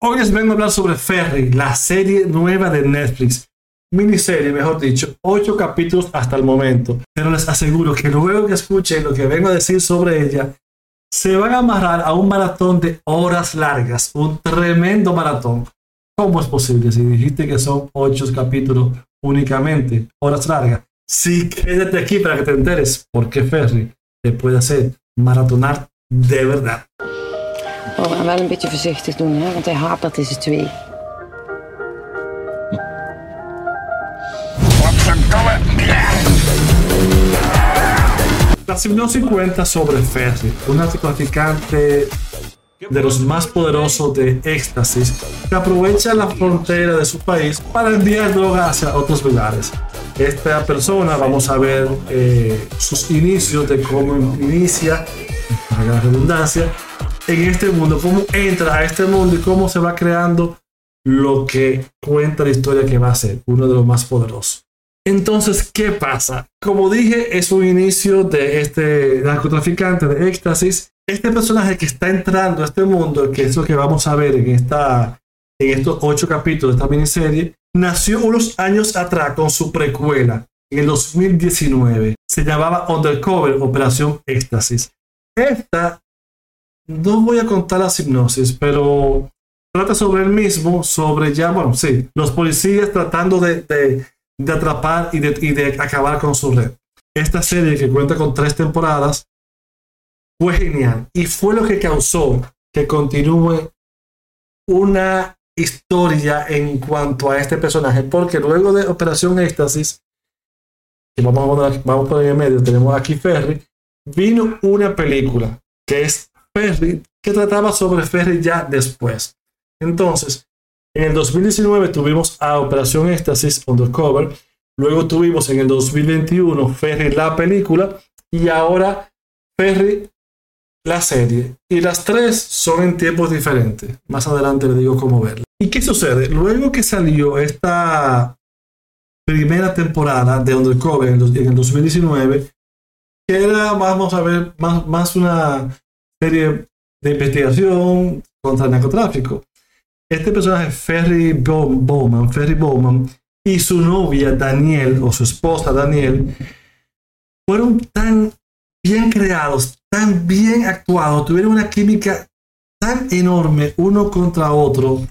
Hoy les vengo a hablar sobre Ferry, la serie nueva de Netflix. Miniserie, mejor dicho, ocho capítulos hasta el momento. Pero les aseguro que luego que escuchen lo que vengo a decir sobre ella, se van a amarrar a un maratón de horas largas, un tremendo maratón. ¿Cómo es posible si dijiste que son ocho capítulos únicamente, horas largas? Sí, quédate aquí para que te enteres por qué Ferry te puede hacer maratonar de verdad. Oh, en wel een beetje voorzichtig doen, hè, want hij hapert deze twee. La hipnosis cuenta sobre Ferry, un narcotraficante de los más poderosos de éxtasis que aprovecha la frontera de su país para enviar droga hacia otros lugares. Esta persona, vamos a ver eh, sus inicios de cómo inicia, para la redundancia, en este mundo, cómo entra a este mundo y cómo se va creando lo que cuenta la historia que va a ser uno de los más poderosos. Entonces, ¿qué pasa? Como dije, es un inicio de este narcotraficante de éxtasis. Este personaje que está entrando a este mundo, que es lo que vamos a ver en, esta, en estos ocho capítulos de esta miniserie, nació unos años atrás con su precuela, en el 2019. Se llamaba Undercover Operación Éxtasis. Esta, no voy a contar la hipnosis, pero trata sobre el mismo, sobre ya, bueno, sí, los policías tratando de, de de atrapar y de, y de, acabar con su red. Esta serie que cuenta con tres temporadas fue genial y fue lo que causó que continúe una historia en cuanto a este personaje, porque luego de Operación Éxtasis, que vamos a poner, vamos a poner en medio, tenemos aquí Ferry, vino una película que es Ferry, que trataba sobre Ferry ya después. Entonces, en el 2019 tuvimos a Operación Éxtasis Undercover. Luego tuvimos en el 2021 Ferry la película. Y ahora Ferry la serie. Y las tres son en tiempos diferentes. Más adelante les digo cómo verla. ¿Y qué sucede? Luego que salió esta primera temporada de Undercover en el 2019, que era, vamos a ver, más, más una serie de investigación contra el narcotráfico este personaje, Ferry Bowman, Ferry Bowman, y su novia Daniel, o su esposa Daniel, fueron tan bien creados, tan bien actuados, tuvieron una química tan enorme uno contra otro,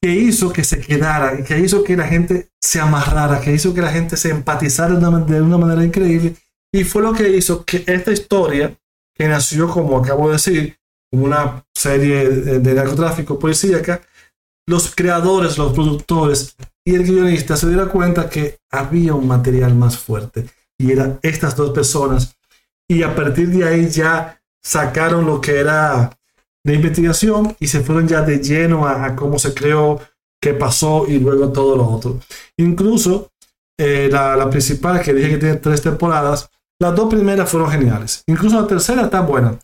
que hizo que se quedara, que hizo que la gente se amarrara, que hizo que la gente se empatizara de una, de una manera increíble. Y fue lo que hizo que esta historia, que nació, como acabo de decir, como una serie de, narcotráfico policíaca, los creadores, los productores y el guionista se dieron cuenta que había un material más fuerte y eran estas dos personas y a partir de ahí ya sacaron lo que era de investigación y se fueron ya de lleno a, cómo se creó, qué pasó y luego todo lo otro. Incluso eh, la, principal, que dije que tiene tres temporadas, las dos primeras fueron geniales. Incluso la tercera está buena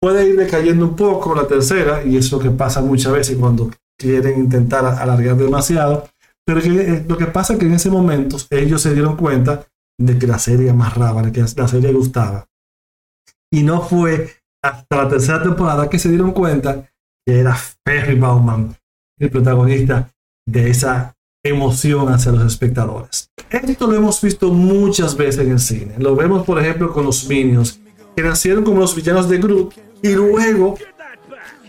puede ir decayendo un poco la tercera, y es lo que pasa muchas veces cuando quieren intentar alargar demasiado, pero eh, lo que pasa es que en ese momento ellos se dieron cuenta de que la serie amarraba, de que la serie gustaba. Y no fue hasta la tercera temporada que se dieron cuenta que era Ferry Bauman el protagonista de esa emoción hacia los espectadores. Esto lo hemos visto muchas veces en el cine. Lo vemos, por ejemplo, con los Minions, que nacieron como los villanos de Groot y luego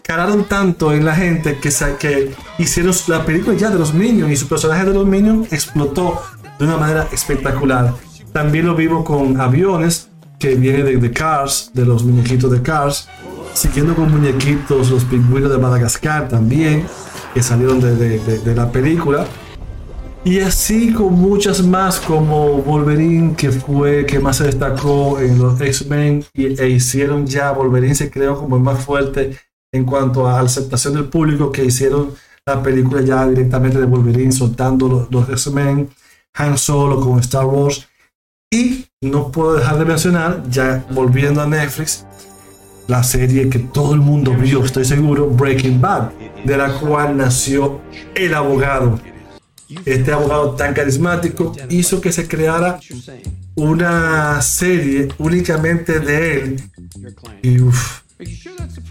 calaron tanto en la gente que, que hicieron la película ya de los Minions y su personaje de los Minions explotó de una manera espectacular. También lo vimos con aviones que viene de, de Cars, de los muñequitos de Cars, siguiendo con muñequitos los pingüinos de Madagascar también, que salieron de, de, de la película. Y así con muchas más como Wolverine, que fue que más se destacó en los X-Men e hicieron ya, Wolverine se creó como el más fuerte en cuanto a aceptación del público, que hicieron la película ya directamente de Wolverine soltando los, los X-Men, Han Solo con Star Wars. Y no puedo dejar de mencionar, ya volviendo a Netflix, la serie que todo el mundo vio, estoy seguro, Breaking Bad, de la cual nació el abogado este abogado tan carismático hizo que se creara una serie únicamente de él. Y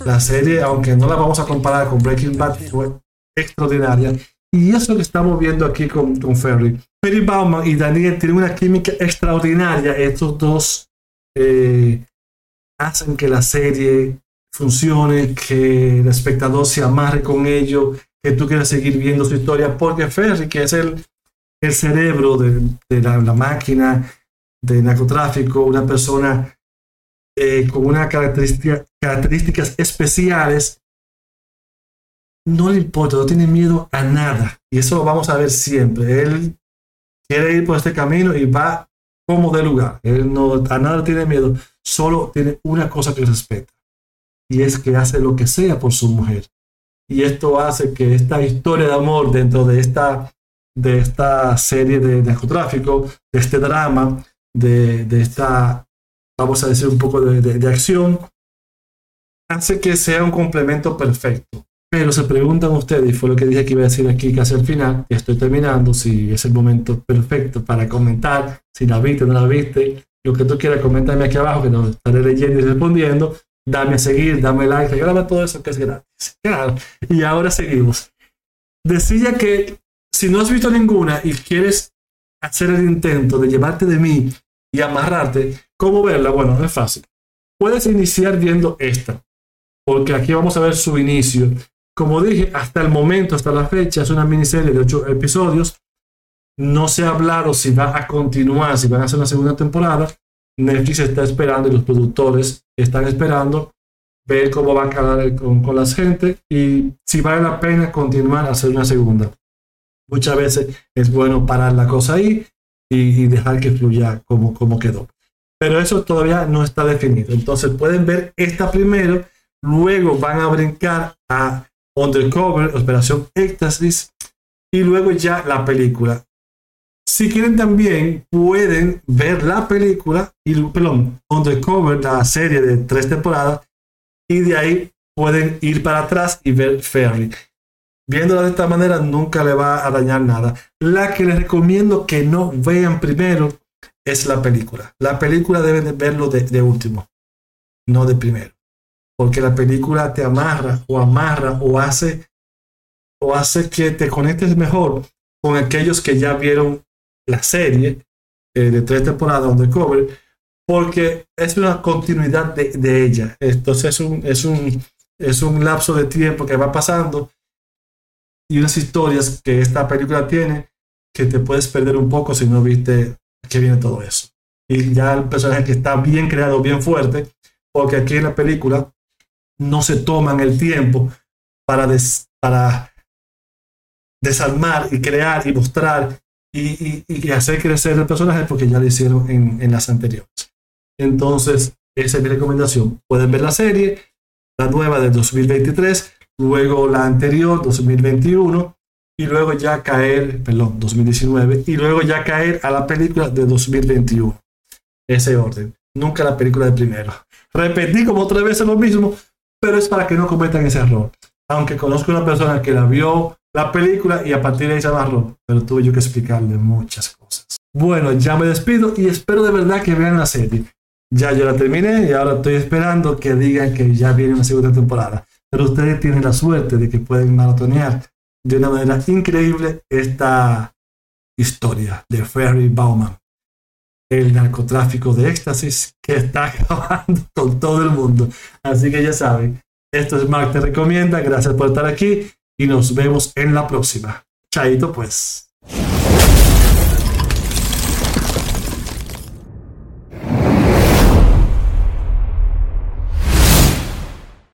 la serie, aunque no la vamos a comparar con Breaking Bad, fue extraordinaria. Y eso es lo que estamos viendo aquí con, con Ferry. Ferry Bauman y Daniel tienen una química extraordinaria. Estos dos eh, hacen que la serie funcione, que el espectador se amarre con ello, que tú quieras seguir viendo su historia, porque Ferry, que es el, el cerebro de, la, máquina de narcotráfico, una persona eh, con unas característica, características especiales, no le importa, no tiene miedo a nada. Y eso lo vamos a ver siempre. Él quiere ir por este camino y va como de lugar. Él no, a nada tiene miedo, solo tiene una cosa que respeta. Y es que hace lo que sea por su mujer. Y esto hace que esta historia de amor dentro de esta, de esta serie de narcotráfico, de este drama, de, esta, vamos a decir, un poco de, de, acción, hace que sea un complemento perfecto. Pero se preguntan ustedes, y fue lo que dije que iba a decir aquí casi al final, y estoy terminando, si es el momento perfecto para comentar, si la viste o no la viste, lo que tú quieras, coméntame aquí abajo, que nos estaré leyendo y respondiendo. Dame a seguir, dame like, regálame todo eso que es gratis. Y ahora seguimos. Decía que si no has visto ninguna y quieres hacer el intento de llevarte de mí y amarrarte, ¿cómo verla? Bueno, es fácil. Puedes iniciar viendo esta, porque aquí vamos a ver su inicio. Como dije, hasta el momento, hasta la fecha, es una miniserie de ocho episodios. No se ha hablado si va a continuar, si van a hacer una segunda temporada. Netflix está esperando y los productores están esperando ver cómo va a quedar con, con la gente y si vale la pena continuar a hacer una segunda. Muchas veces es bueno parar la cosa ahí y, y dejar que fluya como, como quedó. Pero eso todavía no está definido. Entonces pueden ver esta primero, luego van a brincar a Undercover, Operación Éxtasis, y luego ya la película. Si quieren también pueden ver la película, y, perdón, Undercover, la serie de tres temporadas, y de ahí pueden ir para atrás y ver Ferry. Viéndola de esta manera nunca le va a dañar nada. La que les recomiendo que no vean primero es la película. La película deben de verlo de, de último, no de primero. Porque la película te amarra o amarra o hace, o hace que te conectes mejor con aquellos que ya vieron la serie eh, de tres temporadas Undercover, porque es una continuidad de, de ella. Entonces es un, es, un, es un lapso de tiempo que va pasando y unas historias que esta película tiene que te puedes perder un poco si no viste que viene todo eso. Y ya el personaje que está bien creado, bien fuerte, porque aquí en la película no se toman el tiempo para, des, para desarmar y crear y mostrar y, y, y, hacer crecer el personaje porque ya lo hicieron en, las anteriores. Entonces, esa es mi recomendación. Pueden ver la serie, la nueva de 2023, luego la anterior, 2021, y luego ya caer, perdón, 2019, y luego ya caer a la película de 2021. Ese orden. Nunca la película de primero. Repetí como tres veces lo mismo, pero es para que no cometan ese error. Aunque conozco una persona que la vio la película y a partir de ahí se amarró, pero tuve yo que explicarle muchas cosas. Bueno, ya me despido y espero de verdad que vean la serie. Ya yo la terminé y ahora estoy esperando que digan que ya viene una segunda temporada. Pero ustedes tienen la suerte de que pueden maratonear de una manera increíble esta historia de Ferry Bauman, el narcotráfico de éxtasis que está acabando con todo el mundo. Así que ya saben, esto es Mark Te Recomienda. Gracias por estar aquí y nos vemos en la próxima. Chaito pues.